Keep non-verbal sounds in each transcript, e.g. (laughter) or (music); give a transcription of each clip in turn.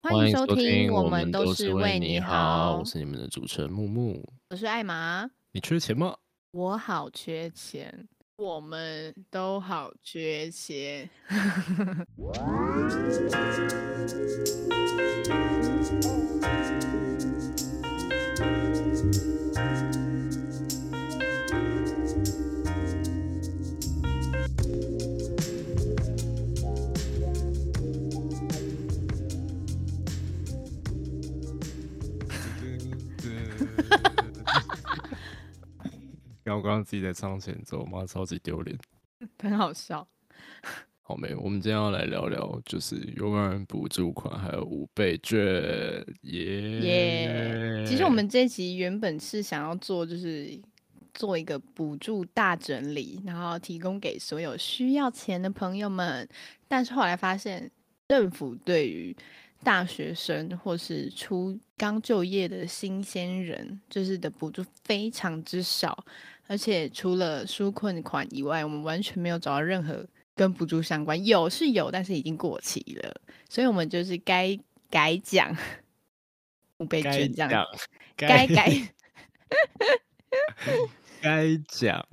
欢迎收听，我们都是为你好。我是你们的主持人木木，我是艾玛。你缺钱吗？我好缺钱，我们都好缺钱。(laughs) 刚我刚刚自己在唱前奏，妈超级丢脸，(laughs) 很好笑。好没，我们今天要来聊聊，就是有没有人补助款，还有五倍券，耶。其实我们这集原本是想要做，就是做一个补助大整理，然后提供给所有需要钱的朋友们。但是后来发现，政府对于大学生或是出刚就业的新鲜人，就是的补助非常之少。而且除了纾困款以外，我们完全没有找到任何跟补助相关。有是有，但是已经过期了，所以我们就是该改讲五倍券这样，该改，(laughs) 该讲，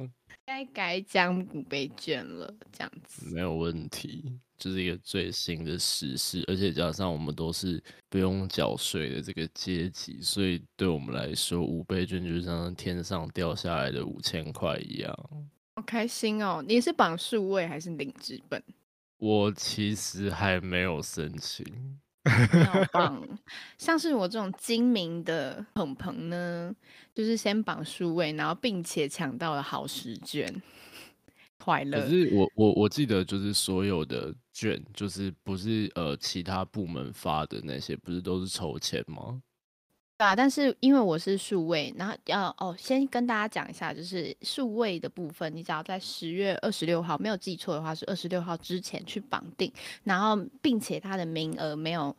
该改讲五倍券了，这样子没有问题。就是一个最新的时事，而且加上我们都是不用缴税的这个阶级，所以对我们来说，五倍券就像天上掉下来的五千块一样。好开心哦！你是绑数位还是领纸本？我其实还没有申请。(laughs) 好棒！像是我这种精明的朋朋呢，就是先绑数位，然后并且抢到了好时券。快乐。可是我我我记得就是所有的卷，就是不是呃其他部门发的那些，不是都是筹钱吗？对啊，但是因为我是数位，然后要哦，先跟大家讲一下，就是数位的部分，你只要在十月二十六号，没有记错的话是二十六号之前去绑定，然后并且它的名额没有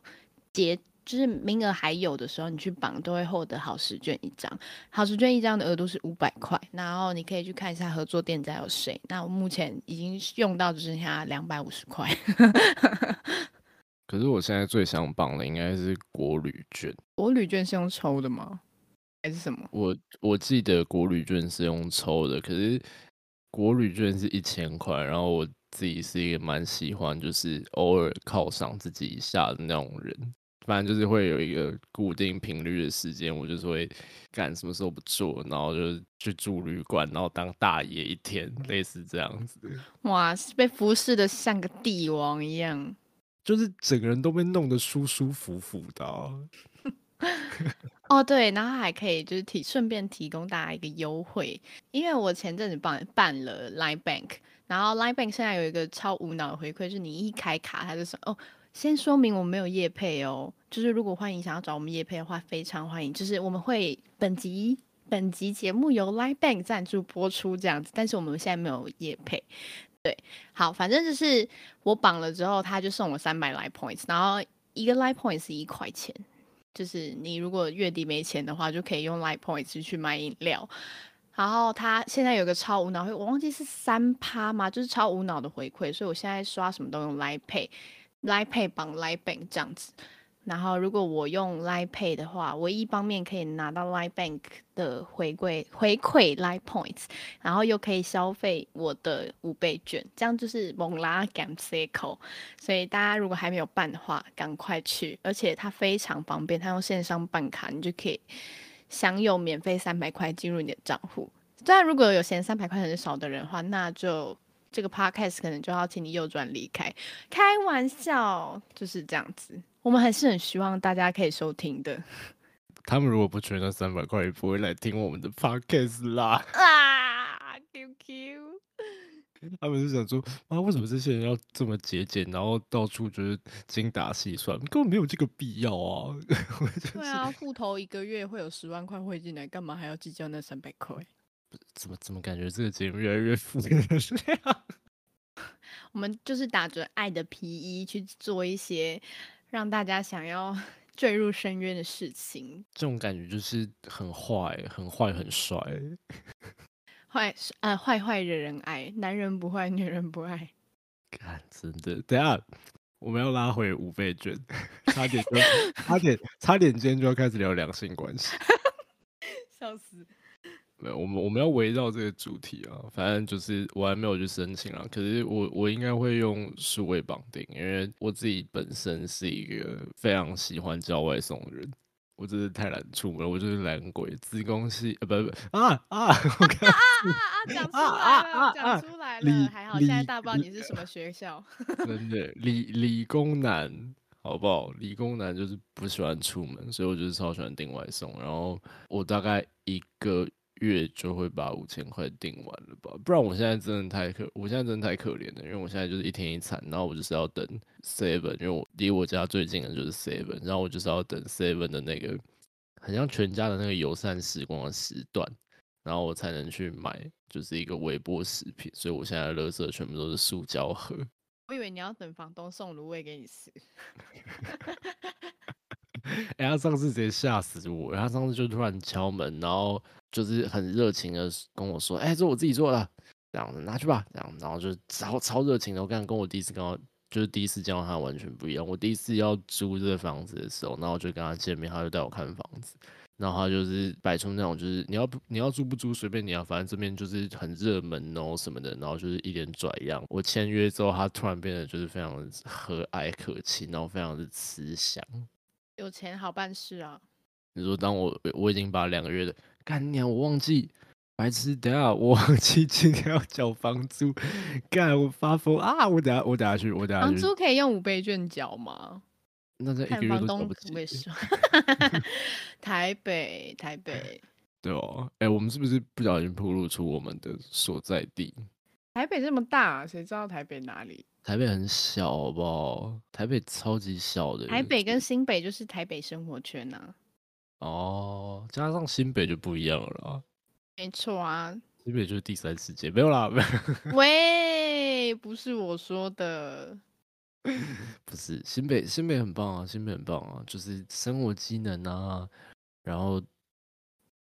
结。就是名额还有的时候，你去绑都会获得好十卷一张。好十卷一张的额度是五百块，然后你可以去看一下合作店家有谁。那我目前已经用到只剩下两百五十块。可是我现在最想绑的应该是国旅券。国旅券是用抽的吗？还是什么？我我记得国旅券是用抽的，可是国旅券是一千块，然后我自己是一个蛮喜欢，就是偶尔犒赏自己一下的那种人。反正就是会有一个固定频率的时间，我就是会干什么时候不做，然后就去住旅馆，然后当大爷一天，类似这样子。哇，被服侍的像个帝王一样，(laughs) 就是整个人都被弄得舒舒服服的。哦，对，然后还可以就是提顺便提供大家一个优惠，因为我前阵子办办了 Line Bank，然后 Line Bank 现在有一个超无脑的回馈，就是你一开卡，它就说哦。先说明我们没有叶配哦，就是如果欢迎想要找我们叶配的话，非常欢迎。就是我们会本集本集节目由 Line Bank 赞助播出这样子，但是我们现在没有叶配。对，好，反正就是我绑了之后，他就送我三百 Line Points，然后一个 Line Point 是一块钱，就是你如果月底没钱的话，就可以用 Line Points 去买饮料。然后他现在有个超无脑会，我忘记是三趴吗？就是超无脑的回馈，所以我现在刷什么都用 Line Pay。来 Pay 绑来 Bank 这样子，然后如果我用 LitePay 的话，我一方面可以拿到 LiteBank 的回馈回馈 LitePoints，然后又可以消费我的五倍券，这样就是猛拉 Gam Cycle。所以大家如果还没有办的话，赶快去，而且它非常方便，它用线上办卡，你就可以享有免费三百块进入你的账户。当然，如果有嫌三百块很少的人的话，那就。这个 podcast 可能就要请你右转离开，开玩笑，就是这样子。我们还是很希望大家可以收听的。他们如果不缺那三百块，也不会来听我们的 podcast 啦。啊，QQ。他们是想说啊，为什么这些人要这么节俭，然后到处就是精打细算，根本没有这个必要啊。(laughs) 对啊，户头一个月会有十万块汇进来，干嘛还要计较那三百块？怎么怎么感觉这个节目越来越负面了？(laughs) (laughs) 我们就是打着爱的皮衣去做一些让大家想要 (laughs) 坠入深渊的事情。这种感觉就是很坏，很坏，很帅。坏呃，坏坏惹人爱，男人不坏，女人不爱。看，真的，等下我们要拉回五倍券，差点就差点差点今天就要开始聊两性关系。笑死！没有，我们我们要围绕这个主题啊，反正就是我还没有去申请啊，可是我我应该会用数位绑定，因为我自己本身是一个非常喜欢叫外送的人，我真是太懒出门，我就是懒鬼，子宫系呃不不啊啊，(laughs) 我看啊啊啊！讲出来了，讲出来了，还好现在大不知道你是什么学校。真的理理工男好不好？理工男就是不喜欢出门，所以我就是超喜欢订外送，然后我大概一个。月就会把五千块订完了吧？不然我现在真的太可，我现在真的太可怜了，因为我现在就是一天一餐，然后我就是要等 seven，因为我离我家最近的就是 seven，然后我就是要等 seven 的那个很像全家的那个友善时光的时段，然后我才能去买就是一个微波食品，所以我现在的垃圾全部都是塑胶盒。我以为你要等房东送卤味给你吃。(laughs) 哎，他上次直接吓死我！他上次就突然敲门，然后就是很热情的跟我说：“哎，这我自己做的，这样子拿去吧。”这样，然后就超超热情的。我刚跟我第一次跟到，就是第一次见到他完全不一样。我第一次要租这个房子的时候，然后就跟他见面，他就带我看房子，然后他就是摆出那种就是你要你要租不租随便你啊，反正这边就是很热门哦什么的，然后就是一脸拽样。我签约之后，他突然变得就是非常和蔼可亲，然后非常的慈祥。有钱好办事啊！你说，当我我已经把两个月的干娘，我忘记白痴，等下我忘记今天要交房租，干我发疯啊！我等下我等下去，我等下房租可以用五倍券缴吗？那这一个月都缴不起。(laughs) (laughs) 台北，台北，对哦，哎，我们是不是不小心暴露出我们的所在地？台北这么大，谁知道台北哪里？台北很小，好不好？台北超级小的。台北跟新北就是台北生活圈呐。哦，加上新北就不一样了。没错啊，新北就是第三世界，没有啦。(laughs) 喂，不是我说的。(laughs) 不是新北，新北很棒啊，新北很棒啊，就是生活机能啊，然后。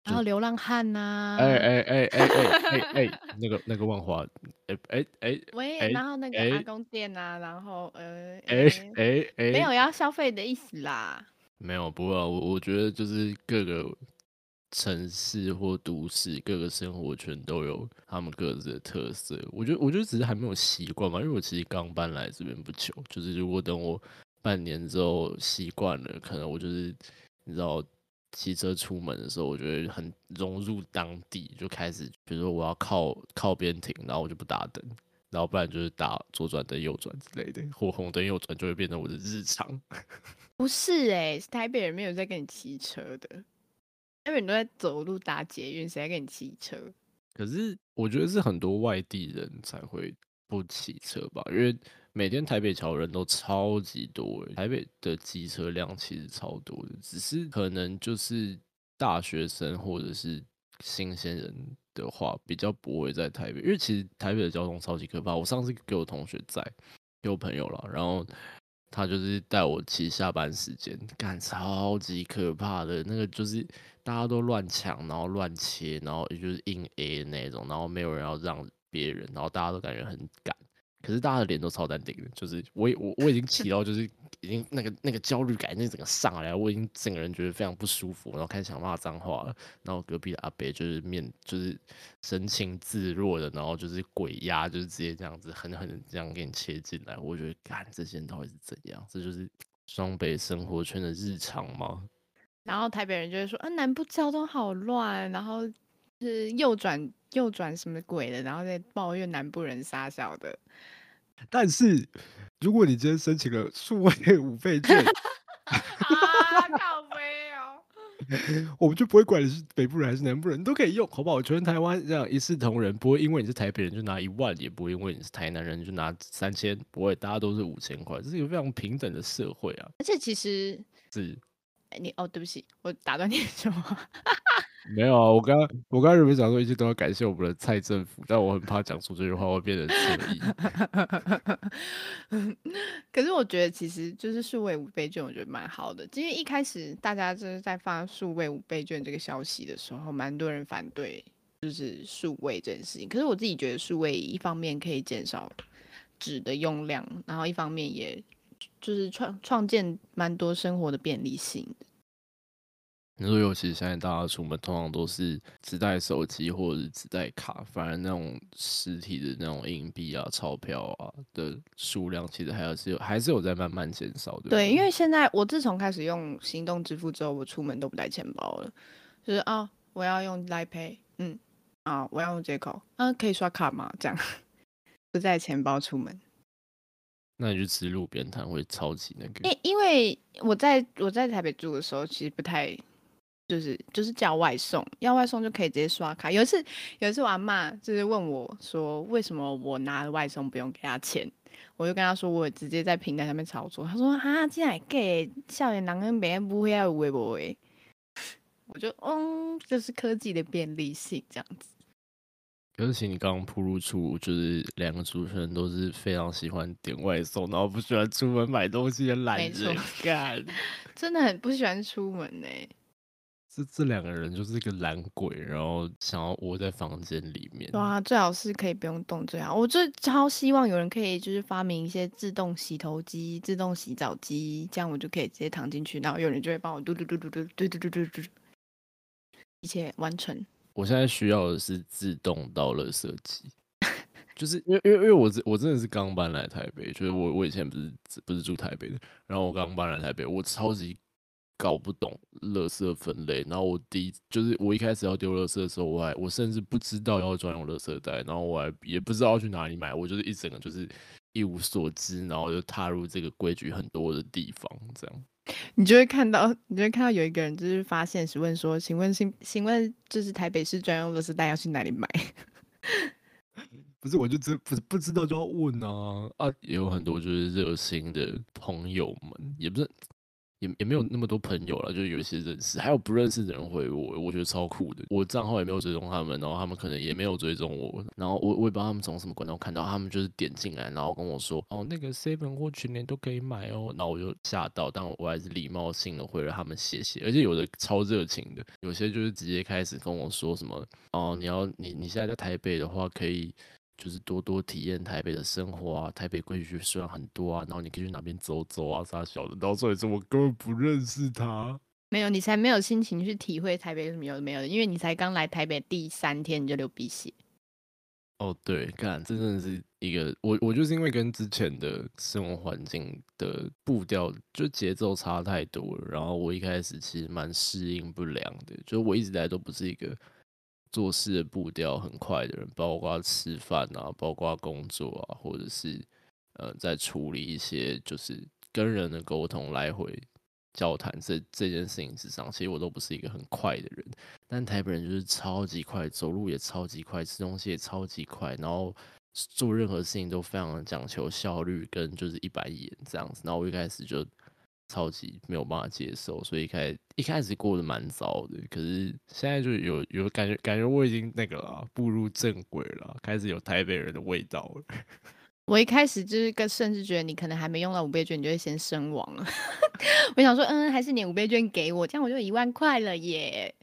然后流浪汉呐，哎哎哎哎哎哎，(laughs) 那个那个万华，哎哎哎，喂，然后那个阿公店呐，然后呃，哎哎哎，没有要消费的意思啦。没有，不过我我觉得就是各个城市或都市，各个生活圈都有他们各自的特色。我觉得我觉得只是还没有习惯嘛，因为我其实刚搬来这边不久，就是如果等我半年之后习惯了，可能我就是你知道。骑车出门的时候，我觉得很融入当地，就开始，比如说我要靠靠边停，然后我就不打灯，然后不然就是打左转灯、右转之类的，或红灯右转就会变成我的日常。(laughs) 不是哎，台北人没有在跟你骑车的，台北人都在走路打捷运，谁在跟你骑车？可是我觉得是很多外地人才会不骑车吧，因为。每天台北桥人都超级多，台北的机车辆其实超多的，只是可能就是大学生或者是新鲜人的话，比较不会在台北，因为其实台北的交通超级可怕。我上次给我同学在，给我朋友了，然后他就是带我骑下班时间，干超级可怕的，那个就是大家都乱抢，然后乱切，然后也就是硬 A 那种，然后没有人要让别人，然后大家都感觉很赶。可是大家的脸都超淡定的，就是我我我已经起到就是已经那个那个焦虑感已经整个上来，我已经整个人觉得非常不舒服，然后开始想骂脏话了。然后隔壁的阿北就是面就是神情自若的，然后就是鬼压，就是直接这样子狠狠的这样给你切进来。我觉得，干这些人到底是怎样？这就是双北生活圈的日常吗？然后台北人就会说，啊，南部交通好乱，然后是右转右转什么鬼的，然后再抱怨南部人傻小的。但是，如果你今天申请了数位五倍券 (laughs) (laughs) 啊，靠背哦，(laughs) 我们就不会管你是北部人还是南部人，都可以用，好不好？全台湾这样一视同仁，不会因为你是台北人就拿一万，也不会因为你是台南人就拿三千，不会，大家都是五千块，这是一个非常平等的社会啊。而且其实是，你哦，对不起，我打断你什么？(laughs) 没有啊，我刚刚我刚刚原本想说一切都要感谢我们的蔡政府，但我很怕讲出这句话会变成恶意。(laughs) 可是我觉得其实就是数位五倍券，我觉得蛮好的。因为一开始大家就是在发数位五倍券这个消息的时候，蛮多人反对就是数位这件事情。可是我自己觉得数位一方面可以减少纸的用量，然后一方面也就是创创建蛮多生活的便利性的。你说，尤其现在大家出门通常都是只带手机或者是只带卡，反而那种实体的那种硬币啊、钞票啊的数量，其实还有是有还是有在慢慢减少的。对，因为现在我自从开始用行动支付之后，我出门都不带钱包了，就是啊，我要用 Line Pay，嗯，啊，我要用接口，嗯，可以刷卡吗？这样 (laughs) 不带钱包出门。那你去吃路边摊会超级那个？因因为我在我在台北住的时候，其实不太。就是就是叫外送，要外送就可以直接刷卡。有一次有一次我阿妈就是问我说，为什么我拿了外送不用给他钱？我就跟他说，我直接在平台上面操作。他说啊，这样给校园狼跟别人不会要微博诶。我就嗯，这是科技的便利性这样子。尤其你刚刚铺露出，就是两个主持人都是非常喜欢点外送，然后不喜欢出门买东西的懒人，(laughs) 干，真的很不喜欢出门呢。这这两个人就是一个懒鬼，然后想要窝在房间里面。哇，最好是可以不用动最好。我就超希望有人可以就是发明一些自动洗头机、自动洗澡机，这样我就可以直接躺进去，然后有人就会帮我嘟嘟嘟嘟嘟嘟嘟嘟嘟嘟，一切完成。我现在需要的是自动倒垃圾机，(laughs) 就是因为因为因为我我真的是刚搬来台北，就是我我以前不是不是住台北的，然后我刚搬来台北，我超级。搞不懂垃圾分类，然后我第一就是我一开始要丢垃圾的时候，我还我甚至不知道要专用垃圾袋，然后我还也不知道要去哪里买，我就是一整个就是一无所知，然后就踏入这个规矩很多的地方，这样。你就会看到，你就会看到有一个人就是发现是问说：“请问，请请问，就是台北市专用的丝带要去哪里买？” (laughs) 不是，我就知不不知道就要问啊啊！也有很多就是热心的朋友们，也不是。也也没有那么多朋友了，就有一些认识，还有不认识的人回我，我觉得超酷的。我账号也没有追踪他们，然后他们可能也没有追踪我，然后我我也不知道他们从什么管道看到，他们就是点进来，然后跟我说，哦，那个 seven 或全年都可以买哦，然后我就吓到，但我还是礼貌性的回了他们谢谢，而且有的超热情的，有些就是直接开始跟我说什么，哦，你要你你现在在台北的话可以。就是多多体验台北的生活啊，台北规矩虽然很多啊，然后你可以去哪边走走啊，啥小的。到时候也是我根本不认识他，没有，你才没有心情去体会台北什么有的没有的，因为你才刚来台北第三天你就流鼻血。哦，对，看，这真的是一个我，我就是因为跟之前的生活环境的步调就节奏差太多了，然后我一开始其实蛮适应不良的，就我一直来都不是一个。做事的步调很快的人，包括吃饭啊，包括工作啊，或者是呃，在处理一些就是跟人的沟通、来回交谈这这件事情之上，其实我都不是一个很快的人。但台北人就是超级快，走路也超级快，吃东西也超级快，然后做任何事情都非常讲求效率跟就是一板一眼这样子。然后我一开始就。超级没有办法接受，所以开一开始过得蛮糟的。可是现在就有有感觉，感觉我已经那个了，步入正轨了，开始有台北人的味道了。(laughs) 我一开始就是跟甚至觉得你可能还没用到五倍券，你就会先身亡了。(laughs) 我想说，嗯，还是你五倍券给我，这样我就一万块了耶。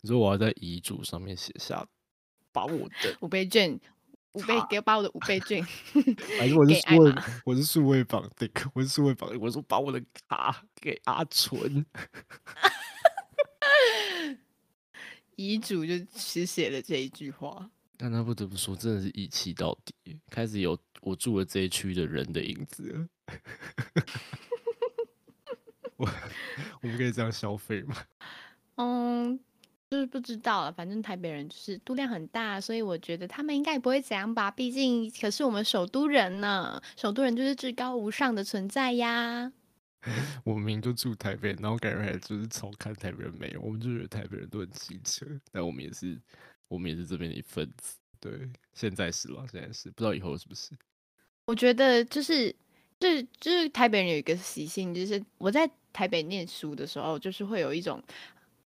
你说我要在遗嘱上面写下，把我的五倍券。五倍给我把我的五倍券，反正我是数位，我是数位绑定，我是数位绑定。我说把我的卡给阿纯，(laughs) 遗嘱就只写了这一句话。但他不得不说，真的是义气到底，开始有我住的这一区的人的影子。(laughs) 我 (laughs) 我们可以这样消费吗？嗯。就是不知道了，反正台北人就是度量很大，所以我觉得他们应该也不会怎样吧。毕竟可是我们首都人呢，首都人就是至高无上的存在呀。(laughs) 我明明就住台北，然后感觉还就是超看台北人没有，我们就觉得台北人都很机车，但我们也是，我们也是这边的一份子。对，现在是了，现在是，不知道以后是不是。我觉得就是，就是就是台北人有一个习性，就是我在台北念书的时候，就是会有一种。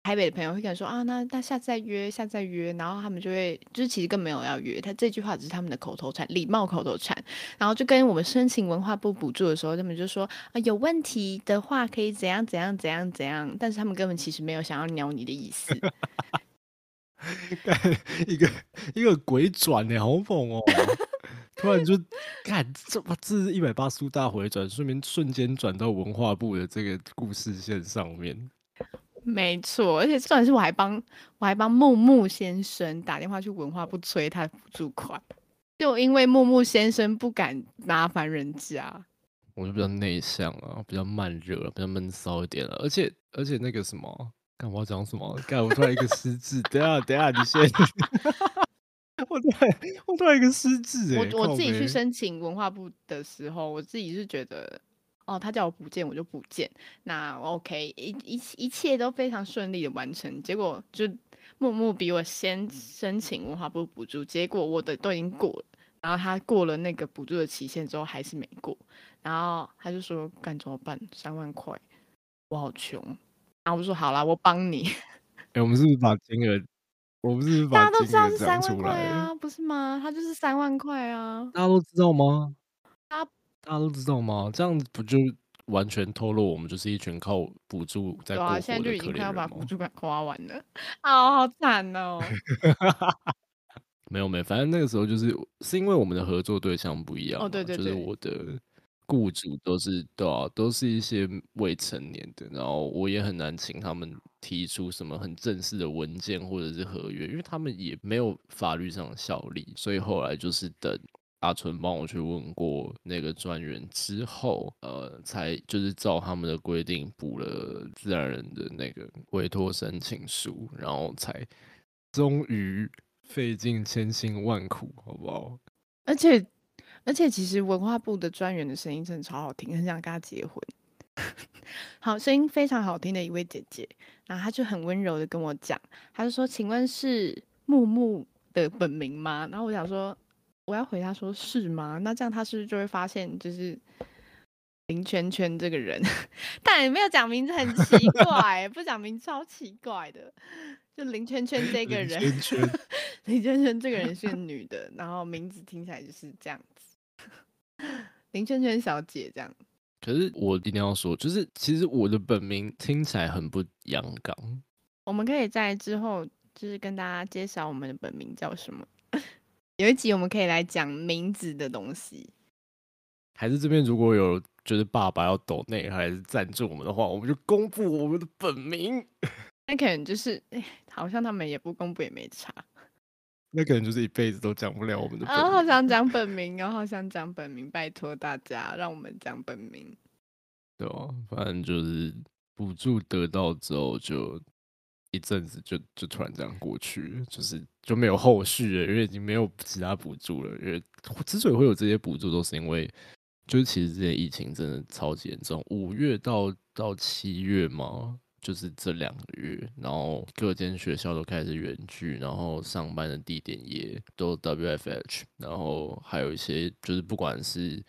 台北的朋友会跟说啊，那那下次再约，下次再约，然后他们就会就是其实更没有要约，他这句话只是他们的口头禅，礼貌口头禅，然后就跟我们申请文化部补助的时候，他们就说啊，有问题的话可以怎样怎样怎样怎样，但是他们根本其实没有想要鸟你的意思。(laughs) 一个一个鬼转的好猛哦！突然就看这这是一百八十度大回转，顺便瞬间转到文化部的这个故事线上面。没错，而且重点是我还帮我还帮木木先生打电话去文化部催他的补助款，就因为木木先生不敢麻烦人家。我就比较内向啊，比较慢热，比较闷骚一点了。而且而且那个什么，干我要讲什么？干我突然一个失智，等下等下你先。(laughs) 我突然我突然一个失智哎！我我自己去申请文化部的时候，我自己是觉得，哦，他叫我补件我就补件，那 OK，一一一切都非常顺利的完成。结果就木木比我先申请文化部补助，结果我的都已经过了，然后他过了那个补助的期限之后还是没过，然后他就说干怎么办？三万块，我好穷。然后我就说好啦，我帮你。哎、我们是不是把金额，我们是不是把大家都知道金额是三万讲出来？块啊，不是吗？他就是三万块啊。大家都知道吗？大家大家都知道吗？这样子不就完全透露我们就是一群靠补助在过活现在就的可怜已经快要把？补助款花完了，啊，好惨哦。(laughs) 没有没有，反正那个时候就是是因为我们的合作对象不一样嘛，哦对对就是对我的雇主都是对啊，都是一些未成年的，然后我也很难请他们提出什么很正式的文件或者是合约，因为他们也没有法律上的效力，所以后来就是等阿纯帮我去问过那个专员之后，呃，才就是照他们的规定补了自然人的那个委托申请书，然后才终于费尽千辛万苦，好不好？而且而且，其实文化部的专员的声音真的超好听，很想跟他结婚。(laughs) 好，声音非常好听的一位姐姐，然后她就很温柔的跟我讲，她就说：“请问是木木的本名吗？”然后我想说，我要回答说是吗？那这样他是不是就会发现就是林圈圈这个人，(laughs) 但也没有讲名字，很奇怪，不讲名字超奇怪的。就林圈圈这个林人，圈圈林圈圈这个人是个女的，然后名字听起来就是这样子，林圈圈小姐这样。可是我一定要说，就是其实我的本名听起来很不阳刚，我们可以在之后就是跟大家介绍我们的本名叫什么。有一集我们可以来讲名字的东西。还是这边如果有就是爸爸要抖内还是赞助我们的话，我们就公布我们的本名，(laughs) 那可能就是，哎，好像他们也不公布也没差。那可能就是一辈子都讲不了我们的本啊，名。好 (laughs) 想讲本名哦，好想讲本名，拜托大家让我们讲本名。对啊，反正就是补助得到之后，就一阵子就就突然这样过去，就是就没有后续了，因为已经没有其他补助了。因为之所以会有这些补助，都是因为就是其实这些疫情真的超级严重，五月到到七月嘛，就是这两个月，然后各间学校都开始远距，然后上班的地点也都 WFH，然后还有一些就是不管是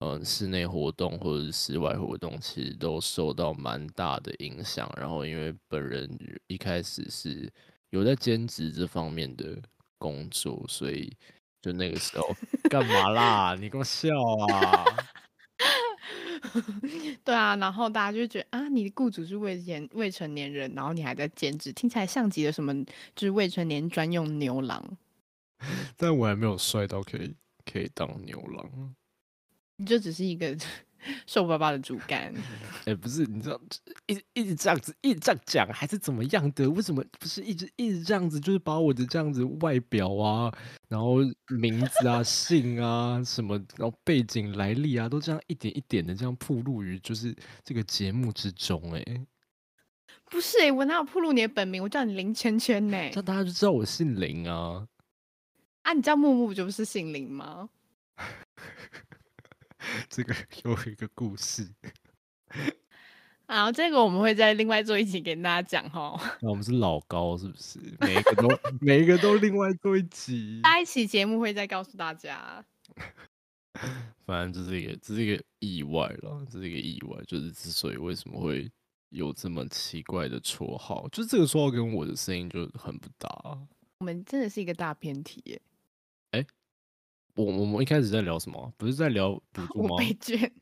嗯，室内活动或者是室外活动，其实都受到蛮大的影响。然后，因为本人一开始是有在兼职这方面的工作，所以就那个时候 (laughs) 干嘛啦？你给我笑啊！(laughs) 对啊，然后大家就觉得啊，你的雇主是未成未成年人，然后你还在兼职，听起来像极了什么，就是未成年专用牛郎。(laughs) 但我还没有帅到可以可以当牛郎。你就只是一个 (laughs) 瘦巴巴的主干。(laughs) 哎、不是，你知道，一直一直这样子，一直这样讲，还是怎么样的？为什么不是一直一直这样子？就是把我的这样子外表啊，然后名字啊、(laughs) 姓啊什么，然后背景来历啊，都这样一点一点的这样铺露于就是这个节目之中、哎，不是诶、我哪有暴露你的本名？我叫你林圈圈呢、这样大家就知道我姓林啊。啊，你叫木木不就不是姓林吗？(laughs) 这个有一个故事，好，这个我们会在另外做一集给大家讲哈。那我们 (laughs) 是老高是不是？每一个都 (laughs) 每一个都另外做一集。下一期节目会再告诉大家。反正这是一个，这是一个意外了，这是一个意外，就是之所以为什么会有这么奇怪的绰号，就是这个绰号跟我的声音就很不搭。我们真的是一个大偏题耶。我我们一开始在聊什么？不是在聊补 (laughs) 助吗？五倍券，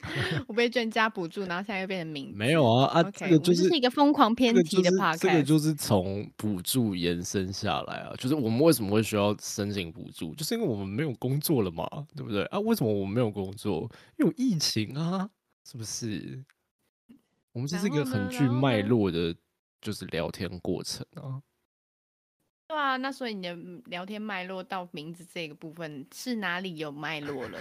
五倍券加补助，然后现在又变成名字。没有啊啊，这个就是一个疯狂偏题的就是这个。就是从补助延伸下来啊，就是我们为什么会需要申请补助，就是因为我们没有工作了嘛，对不对啊？为什么我们没有工作？因为有疫情啊，是不是？我们这是一个很具脉络的，就是聊天过程啊。对啊，那所以你的嗯聊天脉络到名字这个部分是哪里有脉络了？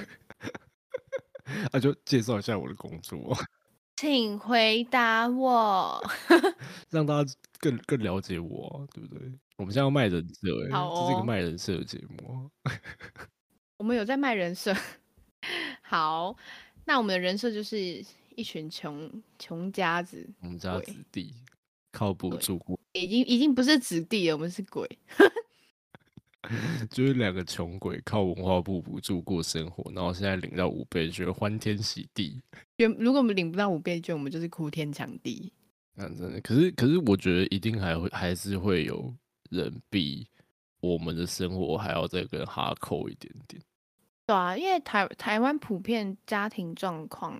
那、(laughs) 就介绍一下我的工作，(laughs) 请回答我。(laughs) 让大家更更了解我啊、对不对？我们现在要卖人设、欸，好这是一个哦卖人设的节目啊。我们有在卖人设。好，那我们的人设就是一群穷穷家子，我们家子弟靠补对助过，已经已经不是子弟了，我们是鬼。(laughs) 就是两个穷鬼靠文化部补助过生活，然后现在领到五倍，觉得欢天喜地。原如果我们领不到五倍券，我们就是哭天抢地。那真的，可是可是我觉得一定还会还是会有人比我们的生活还要再更哈扣一点点。对啊，因为台台湾普遍家庭状况，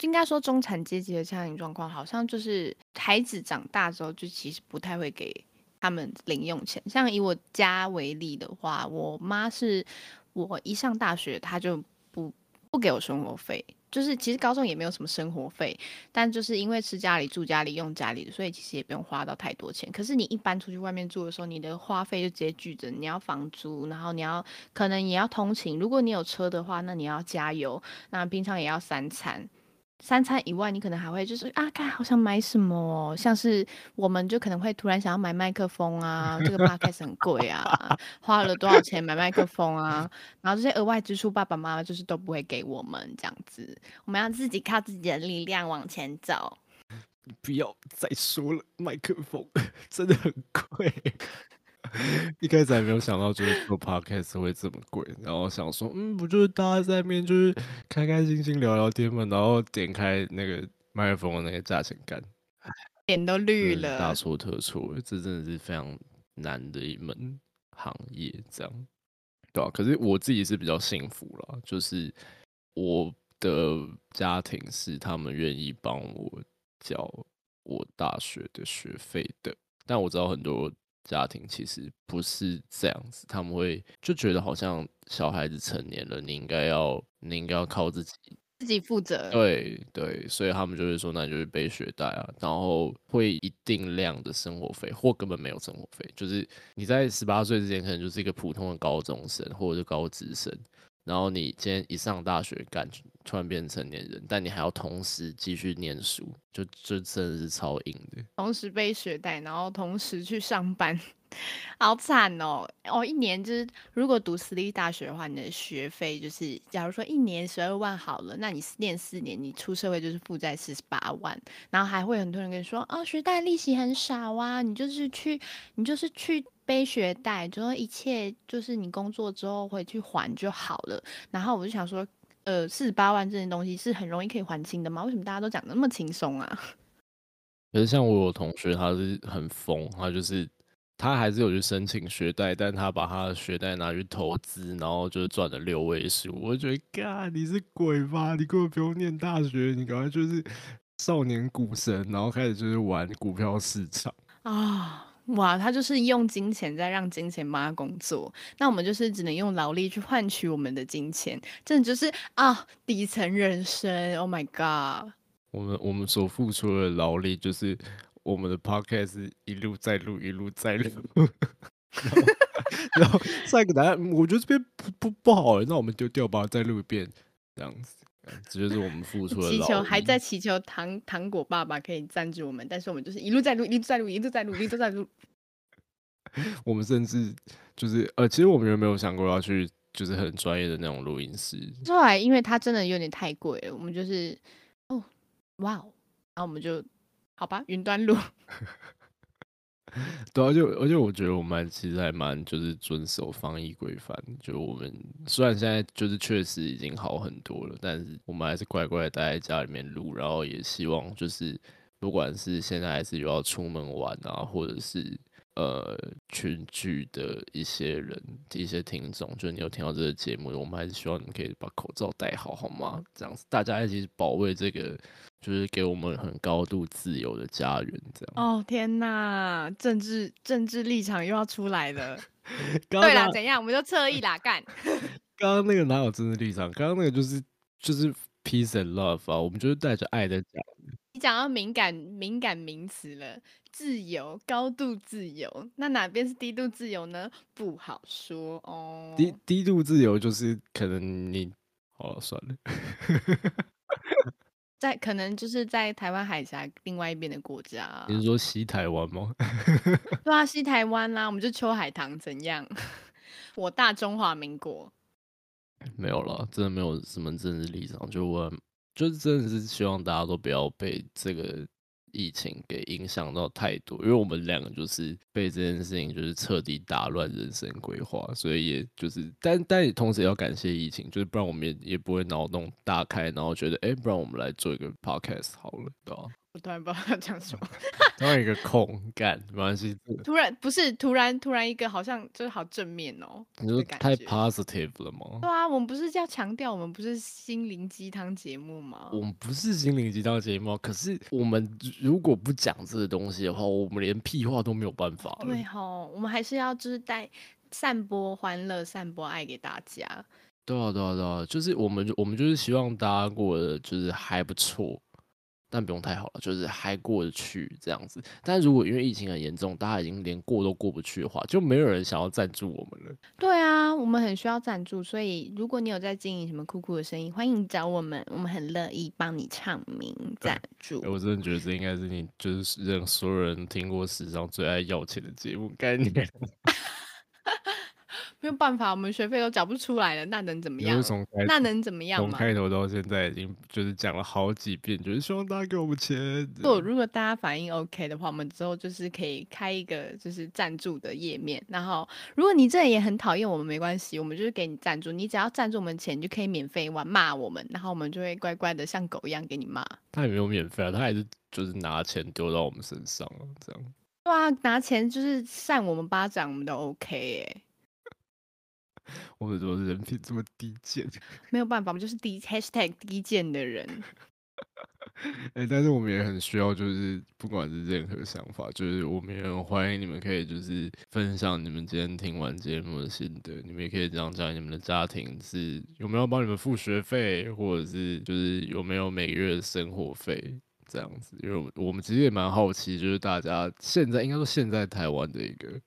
应该说中产阶级的家庭状况，好像就是孩子长大之后，就其实不太会给他们零用钱。像以我家为例的话，我妈是我一上大学，她就不不给我生活费。就是其实高中也没有什么生活费，但就是因为吃家里、住家里、用家里的，所以其实也不用花到太多钱。可是你一般出去外面住的时候，你的花费就直接聚着，你要房租，然后你要可能也要通勤。如果你有车的话，那你要加油，那平常也要三餐。三餐以外，你可能还会就是啊，看好想买什么，像是我们就可能会突然想要买麦克风啊，这个 podcast 很贵啊，花了多少钱买麦克风啊，然后这些额外支出，爸爸妈妈就是都不会给我们这样子，我们要自己靠自己的力量往前走。不要再说了，麦克风 (laughs) 真的很贵。(laughs) 一开始还没有想到，就是做 podcast 会这么贵，然后想说，嗯，不就是大家在那边就是开开心心聊聊天嘛，然后点开那个麦克风的那个价钱干，(laughs) 脸都绿了大了，错特错，这真的是非常难的一门行业，这样，对啊，可是我自己是比较幸福啦，就是我的家庭是他们愿意帮我交我大学的学费的，但我知道很多家庭其实不是这样子，他们会就觉得好像小孩子成年了，你应该要你应该要靠自己自己负责。对对，所以他们就会说，那你就是背学贷啊，然后会一定量的生活费，或根本没有生活费，就是你在十八岁之前可能就是一个普通的高中生或者是高职生，然后你今天一上大学干，突然变成成年人，但你还要同时继续念书，就就真的是超硬的。同时背学贷，然后同时去上班，(laughs) 好惨哦！哦，一年就是如果读私立大学的话，你的学费就是，假如说一年十二万好了，那你念四年，你出社会就是负债四十八万，然后还会很多人跟你说，哦，学贷利息很少啊，你就是去，你就是去背学贷，就说一切就是你工作之后回去还就好了。然后我就想说，呃，四十八万这件东西是很容易可以还清的吗？为什么大家都讲得那么轻松啊？(laughs) 可是像我有同学，他是很疯，他就是他还是有去申请学贷，但他把他的学贷拿去投资，然后就是赚了六位数。我就觉得，嘎，你是鬼吧？你根本不用念大学，你赶快就是少年股神，然后开始就是玩股票市场。啊、哇，他就是用金钱在让金钱帮他工作，那我们就是只能用劳力去换取我们的金钱，真的就是啊，底层人生，Oh my god！我们我们所付出的劳力，就是我们的 podcast 一路在录，一路在录。(laughs) 然后然后上一个答案，我觉得这边不不不好欸，那我们丢掉吧，再录一遍，这样子。嗯这就是我们付出的祈求还在祈求糖糖果爸爸可以赞助我们，但是我们就是一路在录，一路在录，一路在录，一路在录。(laughs) 我们甚至就是呃，其实我们有没有想过要去就是很专业的那种录音室？后来因为它真的有点太贵了，我们就是哦，哇哦，然后我们就好吧，云端录。(laughs) (laughs) 对啊，而且而且我觉得我们其实还蛮就是遵守防疫规范，就我们虽然现在就是确实已经好很多了，但是我们还是乖乖待在家里面录，然后也希望就是不管是现在还是有要出门玩啊，或者是呃群聚的一些人、一些听众，就你有听到这个节目，我们还是希望你可以把口罩戴好，好吗？这样子，大家一起保卫这个，就是给我们很高度自由的家人。这样。哦天哪，政治政治立场又要出来了。(laughs) 对啦，怎样？我们就侧翼啦，干。(laughs) 刚刚那个哪有政治立场？刚刚那个就是就是 peace and love 啊，我们就是带着爱在讲。你讲到敏感敏感名词了，自由、高度自由，那哪边是低度自由呢？不好说哦。低低度自由就是可能你，好了，算了，在可能就是在台湾海峡另外一边的国家。你是说西台湾吗？(laughs) 对啊，西台湾啦，我们就秋海棠怎样？(laughs) 我大中华民国没有了，真的没有什么政治立场，就我。就是真的是希望大家都不要被这个疫情给影响到太多，因为我们两个就是被这件事情就是彻底打乱人生规划，所以也就是，但但也同时也要感谢疫情，就是不然我们也也不会脑洞大开，然后觉得哎，不然我们来做一个 podcast 好了，对吧？我突然不知道要讲什么，(laughs) 突然一个空感，没关系。突然不是突然突然一个好像就是好正面哦，你说太 positive 了吗？对啊，我们不是要强调我们不是心灵鸡汤节目吗？我们不是心灵鸡汤节目，可是我们如果不讲这个东西的话，我们连屁话都没有办法。对哈，我们还是要就是带散播欢乐、散播爱给大家。对啊，对啊，对啊，就是我们我们就是希望大家过得就是还不错。但不用太好了，就是还过得去这样子。但如果因为疫情很严重，大家已经连过都过不去的话，就没有人想要赞助我们了。对啊，我们很需要赞助，所以如果你有在经营什么酷酷的生意，欢迎找我们，我们很乐意帮你唱名 (laughs) 赞助。我真的觉得这应该是你就是让所有人听过史上最爱要钱的节目 (laughs) 概念。(laughs) 没有办法，我们学费都缴不出来了，那能怎么样？那能怎么样？从开头到现在已经就是讲了好几遍，就是希望大家给我们钱。不，如果大家反应 OK 的话，我们之后就是可以开一个就是赞助的页面。然后，如果你这也很讨厌我们，没关系，我们就是给你赞助。你只要赞助我们钱，就可以免费玩骂我们，然后我们就会乖乖的像狗一样给你骂。他也没有免费啊，他还是就是拿钱丢到我们身上啊，这样。对啊，拿钱就是扇我们巴掌，我们都 OK 哎。我们怎么人品这么低贱？(laughs) 没有办法，我们就是低 hashtag 低贱的人。(laughs) 哎，但是我们也很需要，就是不管是任何想法，就是我们也很欢迎你们可以就是分享你们今天听完节目的心得。你们也可以这样讲，你们的家庭是有没有帮你们付学费，或者是就是有没有每个月的生活费这样子？因为我们其实也蛮好奇，就是大家现在应该说现在台湾的一个。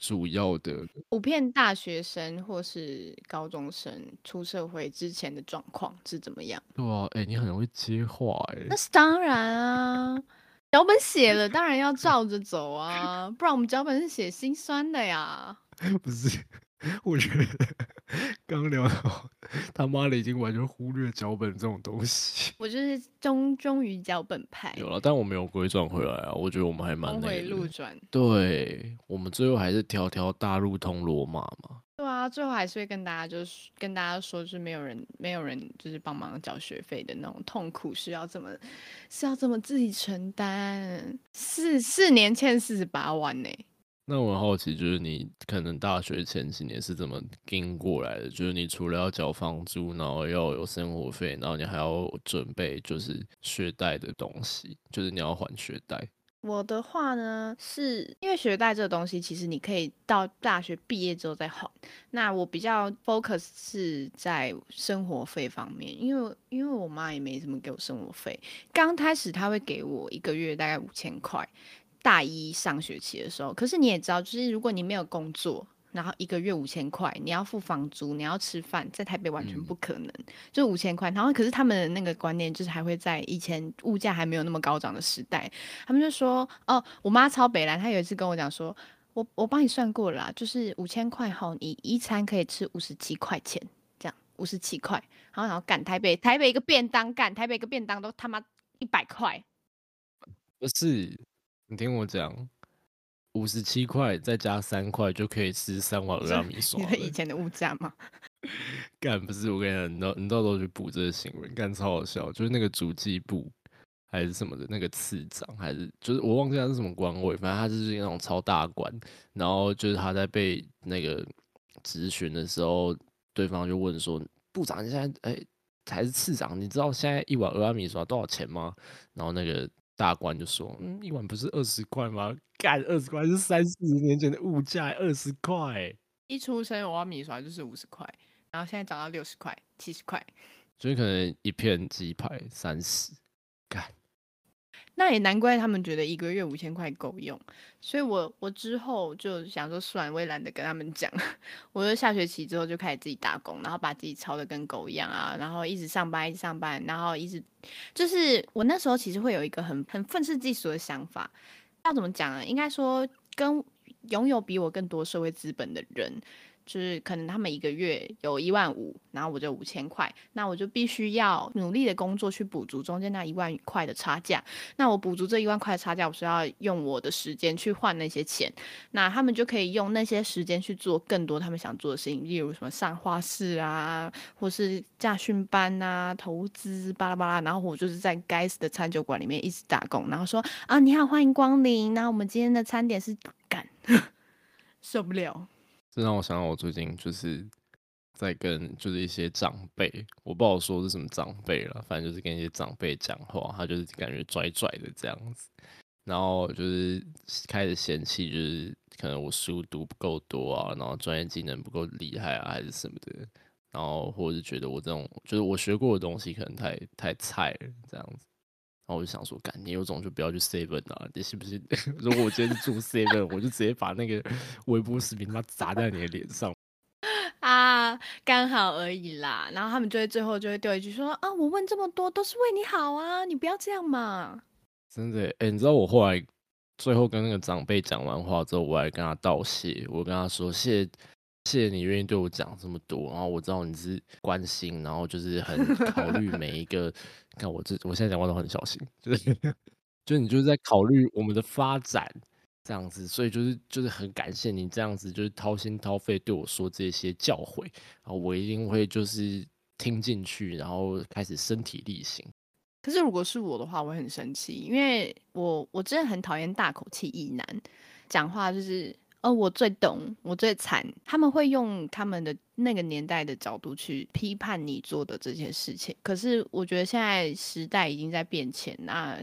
主要的普遍大学生或是高中生出社会之前的状况是怎么样？对啊，哎，你很容易接话哎。那是当然啊，脚本写了，(laughs) 当然要照着走啊，不然我们脚本是写心酸的呀。(laughs) 不是。我觉得刚聊到他妈的已经完全忽略脚本这种东西。我就是忠忠于脚本派。有了，但我没有归转回来啊。我觉得我们还蛮峰回路转。对，我们最后还是条条大路通罗马嘛。对啊，最后还是会跟大家就是跟大家说，就是没有人没有人就是帮忙缴学费的那种痛苦是要怎么是要怎么自己承担？四四年欠四十八万呢？那我很好奇，就是你可能大学前几年是怎么经过来的？就是你除了要交房租，然后要有生活费，然后你还要准备就是学贷的东西，就是你要还学贷。我的话呢，是因为学贷这个东西，其实你可以到大学毕业之后再还。那我比较 focus 是在生活费方面，因为因为我妈也没怎么给我生活费，刚开始她会给我一个月大概五千块。大一上学期的时候，可是你也知道，就是如果你没有工作，然后一个月五千块，你要付房租，你要吃饭，在台北完全不可能，就五千块。然后可是他们的那个观念就是还会在以前物价还没有那么高涨的时代，他们就说哦，我妈超北兰，她有一次跟我讲说，我我帮你算过了，就是五千块后，你一餐可以吃五十七块钱，这样五十七块，然后然后赶台北，台北一个便当赶台北一个便当都他妈一百块，不是。你听我讲，五十七块再加三块就可以吃三碗拉米刷。你以前的物价吗？(laughs) 干不是我跟你讲，你到你到时候去补这个新闻，干超好笑。就是那个主计部，还是什么的那个次长，还是就是我忘记他是什么官位，反正他就是那种超大官。然后就是他在被那个质询的时候，对方就问说：“部长，你现在哎还是次长，你知道现在一碗俄阿米刷多少钱吗？”然后那个大官就说：“嗯，一碗不是二十块吗？干二十块是三四十年前的物价，二十块。一出生我要米刷就是五十块，然后现在涨到六十块、七十块，所以可能一片鸡排三十，干。”那也难怪他们觉得一个月五千块够用，所以我我之后就想说，算我也懒得跟他们讲，(laughs) 我就下学期之后就开始自己打工，然后把自己操的跟狗一样啊，然后一直上班，一直上班，然后一直就是我那时候其实会有一个很很愤世嫉俗的想法，要怎么讲呢？应该说跟拥有比我更多社会资本的人。就是可能他们一个月有一万五，然后我就五千块，那我就必须要努力的工作去补足中间那一万块的差价。那我补足这一万块的差价，我是要用我的时间去换那些钱。那他们就可以用那些时间去做更多他们想做的事情，例如什么上画室啊，或是驾训班啊、投资巴拉巴拉。然后我就是在该死的餐酒馆里面一直打工，然后说啊你好，欢迎光临。那我们今天的餐点是干，(laughs) 受不了。这让我想到，我最近就是在跟就是一些长辈，我不好说是什么长辈了，反正就是跟一些长辈讲话，他就是感觉拽拽的这样子，然后就是开始嫌弃，就是可能我书读不够多啊，然后专业技能不够厉害啊，还是什么的，然后或者是觉得我这种就是我学过的东西可能太太菜了这样子。然后我就想说，干你有种就不要去 seven 啊！你是不是？(laughs) 如果我今天住 seven，我就直接把那个微波食品他砸在你的脸上 (laughs) 啊！刚好而已啦。然后他们就会最后就会丢一句说：啊，我问这么多都是为你好啊，你不要这样嘛！真的，哎，你知道我后来最后跟那个长辈讲完话之后，我还跟他道谢，我跟他说谢。谢谢谢你愿意对我讲这么多，然后我知道你是关心，然后就是很考虑每一个。看我这，我现在讲话都很小心，就是就你就是在考虑我们的发展这样子，所以就是就是很感谢你这样子，就是掏心掏肺对我说这些教诲，然后我一定会就是听进去，然后开始身体力行。可是如果是我的话，我很生气，因为我我真的很讨厌大口气一男讲话，就是。哦，我最懂，我最惨。他们会用他们的那个年代的角度去批判你做的这件事情。可是我觉得现在时代已经在变迁，那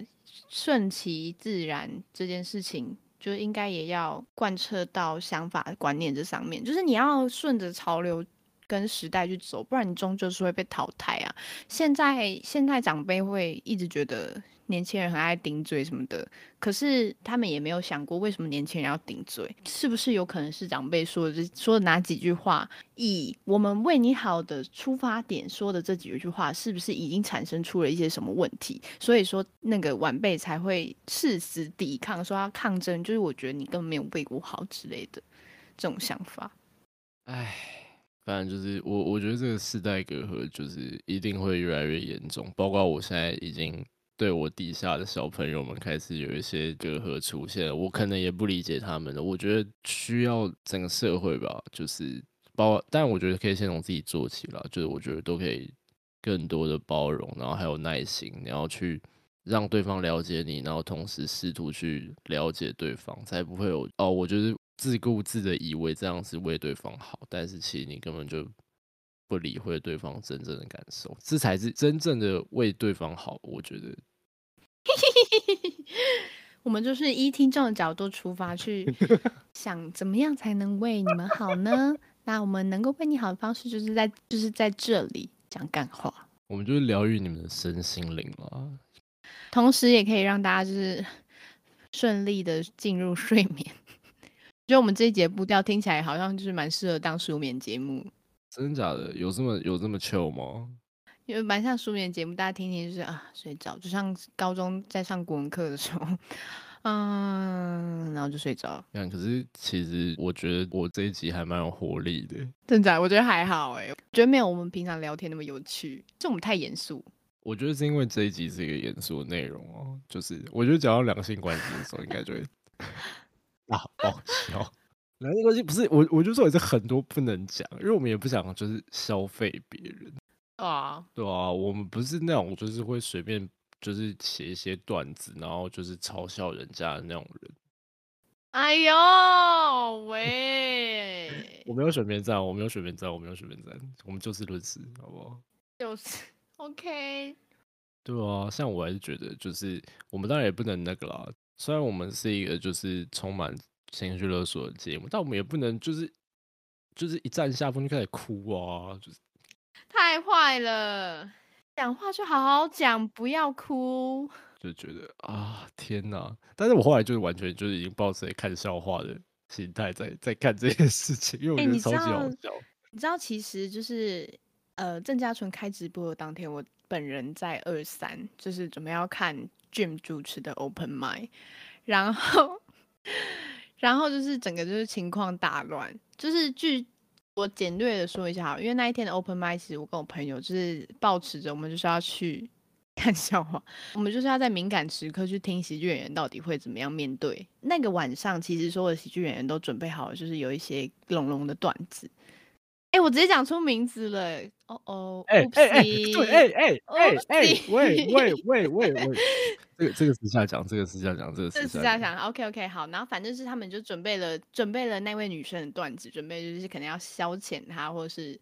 顺其自然这件事情就应该也要贯彻到想法观念这上面，就是你要顺着潮流跟时代去走，不然你终究是会被淘汰啊。现在现在长辈会一直觉得。年轻人很爱顶嘴什么的，可是他们也没有想过为什么年轻人要顶嘴，是不是有可能是长辈说的说的哪几句话，以我们为你好的出发点说的这几句话，是不是已经产生出了一些什么问题？所以说那个晚辈才会誓死抵抗，说要抗争，就是我觉得你根本没有为我好之类的这种想法。唉，反正就是我我觉得这个世代隔阂就是一定会越来越严重，包括我现在已经。对我底下的小朋友们开始有一些隔阂出现，我可能也不理解他们的。我觉得需要整个社会吧，就是包，但我觉得可以先从自己做起了，就是我觉得都可以更多的包容，然后还有耐心，你要去让对方了解你，然后同时试图去了解对方，才不会有哦，我就是自顾自的以为这样是为对方好，但是其实你根本就。不理会对方真正的感受，这才是真正的为对方好。我觉得，(laughs) 我们就是以听众的角度出发去 (laughs) 想，怎么样才能为你们好呢？那我们能够为你好的方式，就是在就是在这里讲干话。我们就是疗愈你们的身心灵了，同时也可以让大家就是顺利的进入睡眠。(laughs) 就我们这一节步调听起来，好像就是蛮适合当睡眠节目。真的假的？有这么有这么糗吗？因为蛮像书面节目，大家听听就是啊睡着，就像高中在上国文课的时候，嗯，然后就睡着。嗯，可是其实我觉得我这一集还蛮有活力的。真的？我觉得还好哎，觉得没有我们平常聊天那么有趣，就我们太严肃。我觉得是因为这一集是一个严肃的内容哦，就是我觉得讲到两性关系的时候，应该就会 (laughs) 啊爆笑。男性关系不是我，我就说也是很多不能讲，因为我们也不想就是消费别人啊，对啊，我们不是那种就是会随便就是写一些段子，然后就是嘲笑人家的那种人。哎呦喂！(laughs) 我没有选边站，我没有选边站，我没有选边站，我们就事论事，好不好？就是 OK。对啊，像我还是觉得，就是我们当然也不能那个啦。虽然我们是一个就是充满情绪勒索的节目，但我们也不能就是就是一站下风就开始哭啊，就是太坏了。讲话就好好讲，不要哭。就觉得啊，天哪！但是我后来就是完全就是已经抱着看笑话的心态在在看这件事情，因为我觉得超级好笑。你知道，其实就是呃，郑家纯开直播的当天，我。本人在二三，就是准备要看 Jim 主持的 Open m i 然后，然后就是整个就是情况大乱，就是据我简略的说一下，因为那一天的 Open m i 其实我跟我朋友就是抱持着，我们就是要去 (laughs) 看笑话，我们就是要在敏感时刻去听喜剧演员到底会怎么样面对。那个晚上，其实所有的喜剧演员都准备好了，就是有一些隆隆的段子。哎，我直接讲出名字了。哦哦，哎哎哎，对，哎哎哎哎，喂喂喂喂喂，(laughs) 这个这个私下讲，这个私下讲，这个私下讲。OK OK，好，然后反正是他们就准备了准备了那位女生的段子，准备就是可能要消遣她，或者是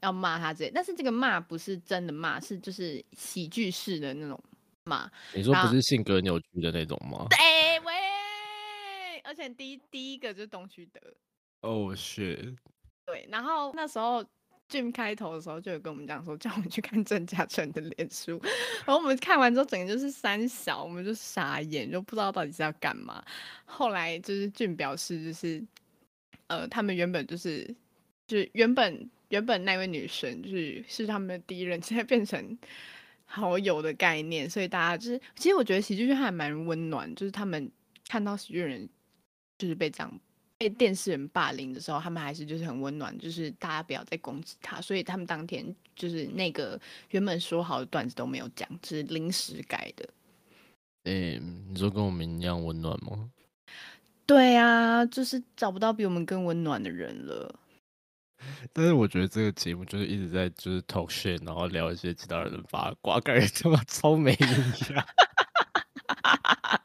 要骂她这，但是这个骂不是真的骂，是就是喜剧式的那种骂。你说不是性格扭曲的那种吗？对喂，而且第一第一个就是东区德。哦，shit。对，然后那时候 Jim 开头的时候就有跟我们讲说，叫我们去看郑嘉诚的脸书，然后我们看完之后，整个就是三小，我们就傻眼，就不知道到底是要干嘛。后来就是 Jim 表示，就是呃，他们原本就是，就是原本原本那位女神就是是他们的第一任，(laughs) 现在变成好友的概念，所以大家就是，其实我觉得喜剧圈还蛮温暖，就是他们看到喜剧人就是被这样。被电视人霸凌的时候，他们还是就是很温暖，就是大家不要再攻击他，所以他们当天就是那个原本说好的段子都没有讲，是临时改的。哎，你说跟我们一样温暖吗？对啊，就是找不到比我们更温暖的人了。(laughs) 但是我觉得这个节目就是一直在就是 talk shit，然后聊一些其他人的八卦，感觉他妈超没营养。(laughs)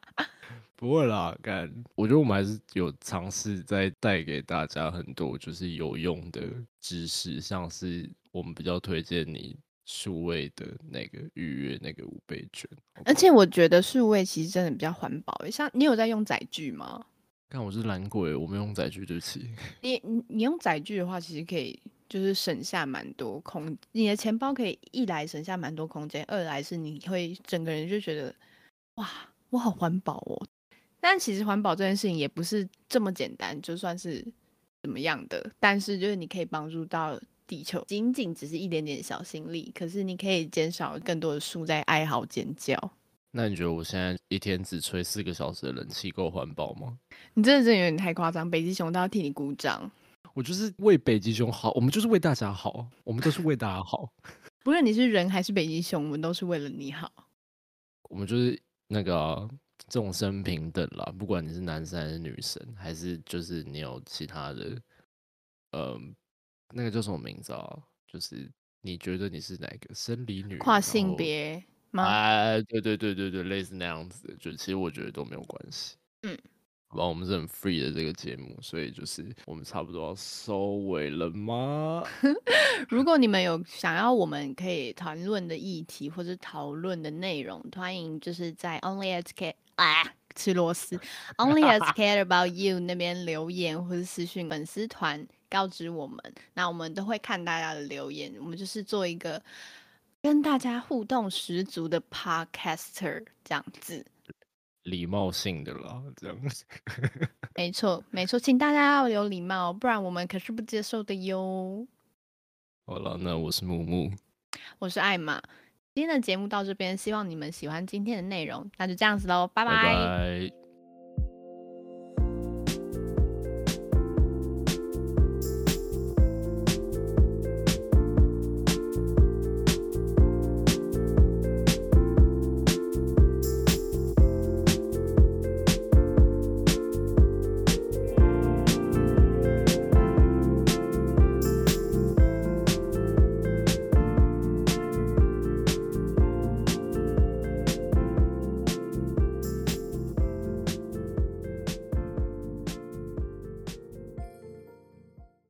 不会啦，干！我觉得我们还是有尝试在带给大家很多就是有用的知识，像是我们比较推荐你数位的那个预约那个五倍券。而且我觉得数位其实真的比较环保，像你有在用载具吗？看我是懒鬼，我没用载具，对不起。(laughs) 你你你用载具的话，其实可以就是省下蛮多空，你的钱包可以一来省下蛮多空间，二来是你会整个人就觉得哇，我好环保哦。但其实环保这件事情也不是这么简单，就算是怎么样的，但是就是你可以帮助到地球，仅仅只是一点点小心力，可是你可以减少更多的树在哀嚎尖叫。那你觉得我现在一天只吹四个小时的冷气够环保吗？你真的真的有点太夸张，北极熊都要替你鼓掌。我就是为北极熊好，我们就是为大家好，我们都是为大家好。不论你是人还是北极熊，我们都是为了你好。我们就是那个。这种生平等啦，不管你是男生还是女生，还是就是你有其他的，呃，那个叫什么名字啊？就是你觉得你是哪个生理女跨性别吗？哎，对对对对对，类似那样子，就其实我觉得都没有关系。嗯。好吧，我们是很 free 的这个节目，所以就是我们差不多要收尾了吗？(laughs) 如果你们有想要我们可以谈论的议题或者讨论的内容，欢迎就是在 Only as care 啊吃螺丝 (laughs) Only as care about you 那边留言或者私讯粉丝团告知我们，那我们都会看大家的留言。我们就是做一个跟大家互动十足的 podcaster 这样子。礼貌性的啦，这样子。没错，(laughs) 没错，请大家要有礼貌，不然我们可是不接受的哟。好了，那我是木木，我是艾玛，今天的节目到这边，希望你们喜欢今天的内容，那就这样子喽，拜拜。